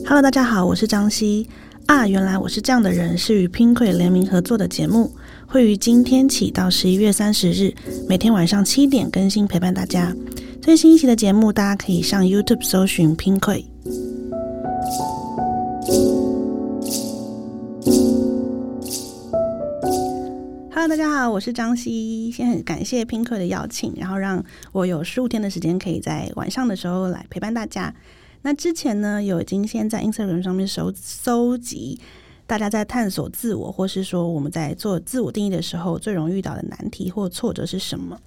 Hello，大家好，我是张希啊。原来我是这样的人，是与 Pinkoi 联名合作的节目，会于今天起到十一月三十日，每天晚上七点更新，陪伴大家。最新一期的节目，大家可以上 YouTube 搜寻 Pinkoi。Hello，大家好，我是张希。先很感谢 Pinkoi 的邀请，然后让我有十五天的时间，可以在晚上的时候来陪伴大家。那之前呢，有已经先在 Instagram 上面收搜集大家在探索自我，或是说我们在做自我定义的时候，最容易遇到的难题或挫折是什么？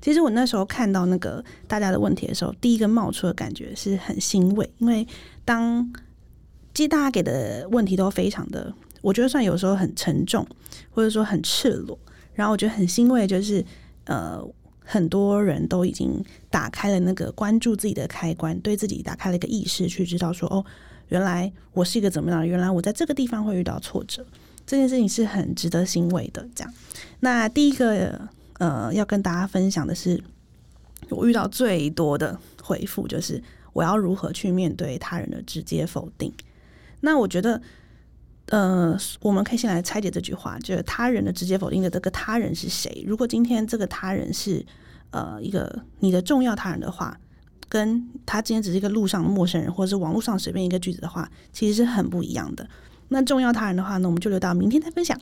其实我那时候看到那个大家的问题的时候，第一个冒出的感觉是很欣慰，因为当其实大家给的问题都非常的，我觉得算有时候很沉重，或者说很赤裸，然后我觉得很欣慰，就是呃。很多人都已经打开了那个关注自己的开关，对自己打开了一个意识，去知道说哦，原来我是一个怎么样？原来我在这个地方会遇到挫折，这件事情是很值得欣慰的。这样，那第一个呃，要跟大家分享的是，我遇到最多的回复就是我要如何去面对他人的直接否定。那我觉得，呃，我们可以先来拆解这句话，就是他人的直接否定的这个他人是谁？如果今天这个他人是呃，一个你的重要他人的话，跟他今天只是一个路上的陌生人，或者是网络上随便一个句子的话，其实是很不一样的。那重要他人的话呢，我们就留到明天再分享。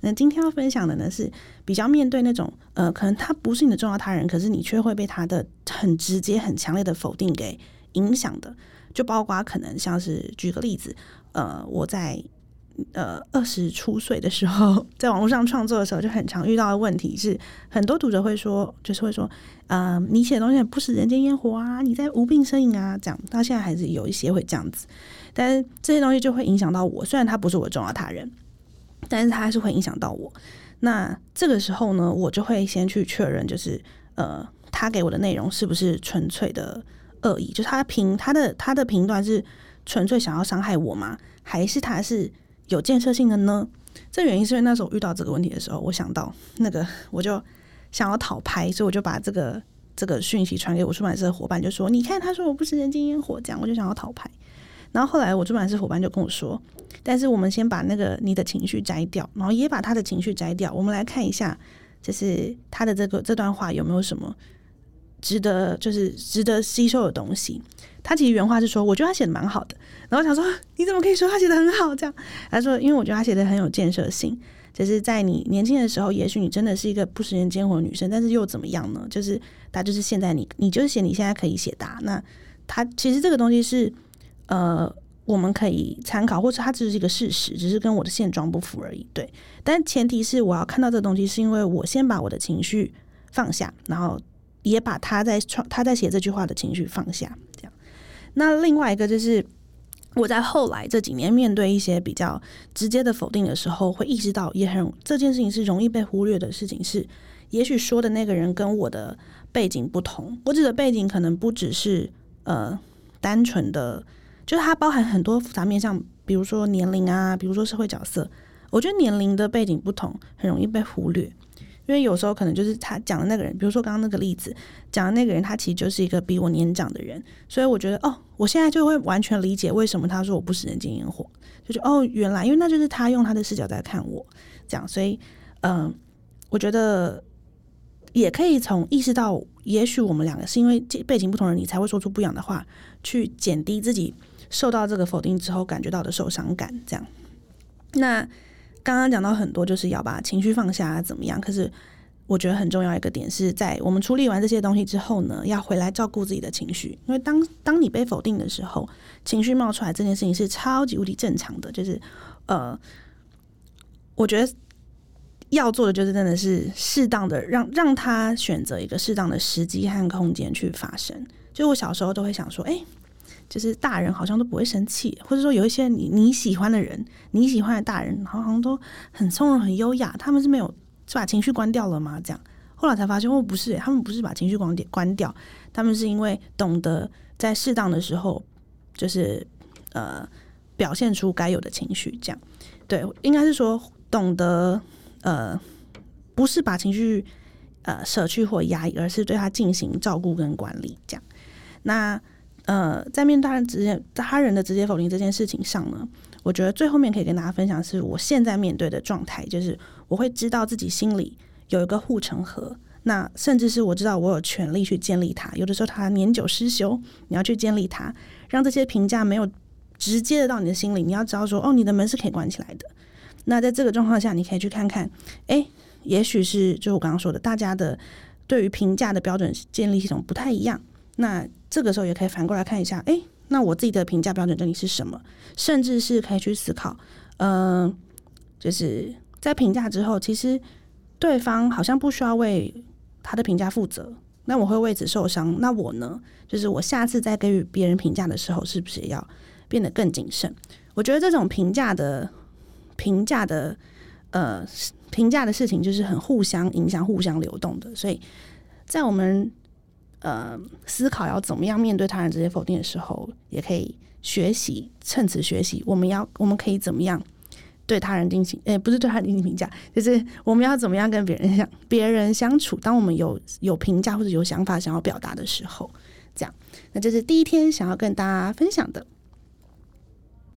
那今天要分享的呢，是比较面对那种呃，可能他不是你的重要他人，可是你却会被他的很直接、很强烈的否定给影响的。就包括可能像是举个例子，呃，我在。呃，二十出岁的时候，在网络上创作的时候，就很常遇到的问题是，很多读者会说，就是会说，呃，你写的东西不食人间烟火啊，你在无病呻吟啊，这样。到现在还是有一些会这样子，但是这些东西就会影响到我。虽然他不是我重要他人，但是他还是会影响到我。那这个时候呢，我就会先去确认，就是呃，他给我的内容是不是纯粹的恶意，就是他评他的他的评断是纯粹想要伤害我吗？还是他是？有建设性的呢？这原因是因为那时候遇到这个问题的时候，我想到那个，我就想要讨拍，所以我就把这个这个讯息传给我出版社的伙伴，就说：“你看，他说我不是人间烟火，这样我就想要讨拍。”然后后来我出版社伙伴就跟我说：“但是我们先把那个你的情绪摘掉，然后也把他的情绪摘掉，我们来看一下，就是他的这个这段话有没有什么值得，就是值得吸收的东西。”他其实原话是说：“我觉得他写的蛮好的。”然后想说：“你怎么可以说他写的很好？”这样他说：“因为我觉得他写的很有建设性。就是在你年轻的时候，也许你真的是一个不食人间火的女生，但是又怎么样呢？就是他就是现在你，你就是写你现在可以写答。那他其实这个东西是呃，我们可以参考，或者它只是一个事实，只是跟我的现状不符而已。对，但前提是我要看到这东西，是因为我先把我的情绪放下，然后也把他在创他在写这句话的情绪放下。”这样那另外一个就是我在后来这几年面对一些比较直接的否定的时候，会意识到也很这件事情是容易被忽略的事情。是也许说的那个人跟我的背景不同，我指的背景可能不只是呃单纯的，就是它包含很多复杂面，向比如说年龄啊，比如说社会角色。我觉得年龄的背景不同，很容易被忽略。因为有时候可能就是他讲的那个人，比如说刚刚那个例子讲的那个人，他其实就是一个比我年长的人，所以我觉得哦，我现在就会完全理解为什么他说我不食人间烟火，就是哦，原来因为那就是他用他的视角在看我，这样，所以嗯，我觉得也可以从意识到，也许我们两个是因为背景不同的你才会说出不一样的话，去减低自己受到这个否定之后感觉到的受伤感，这样，那。刚刚讲到很多，就是要把情绪放下，怎么样？可是我觉得很重要一个点是在我们处理完这些东西之后呢，要回来照顾自己的情绪。因为当当你被否定的时候，情绪冒出来这件事情是超级无敌正常的。就是呃，我觉得要做的就是真的是适当的让让他选择一个适当的时机和空间去发生。就我小时候都会想说，哎。就是大人好像都不会生气，或者说有一些你你喜欢的人，你喜欢的大人，好像都很从容、很优雅。他们是没有是把情绪关掉了吗？这样后来才发现，哦，不是，他们不是把情绪关掉，关掉，他们是因为懂得在适当的时候，就是呃表现出该有的情绪。这样对，应该是说懂得呃，不是把情绪呃舍去或压抑，而是对他进行照顾跟管理。这样那。呃，在面对他人直接他人的直接否定这件事情上呢，我觉得最后面可以跟大家分享，是我现在面对的状态，就是我会知道自己心里有一个护城河，那甚至是我知道我有权利去建立它。有的时候它年久失修，你要去建立它，让这些评价没有直接的到你的心里。你要知道说，哦，你的门是可以关起来的。那在这个状况下，你可以去看看，哎，也许是就我刚刚说的，大家的对于评价的标准建立系统不太一样。那这个时候也可以反过来看一下，哎，那我自己的评价标准到底是什么？甚至是可以去思考，嗯，就是在评价之后，其实对方好像不需要为他的评价负责，那我会为此受伤。那我呢？就是我下次在给予别人评价的时候，是不是要变得更谨慎？我觉得这种评价的。评价的呃，评价的事情就是很互相影响、互相流动的，所以在我们呃思考要怎么样面对他人这些否定的时候，也可以学习趁此学习，我们要我们可以怎么样对他人进行，诶，不是对他人进行评价，就是我们要怎么样跟别人相别人相处。当我们有有评价或者有想法想要表达的时候，这样，那这是第一天想要跟大家分享的。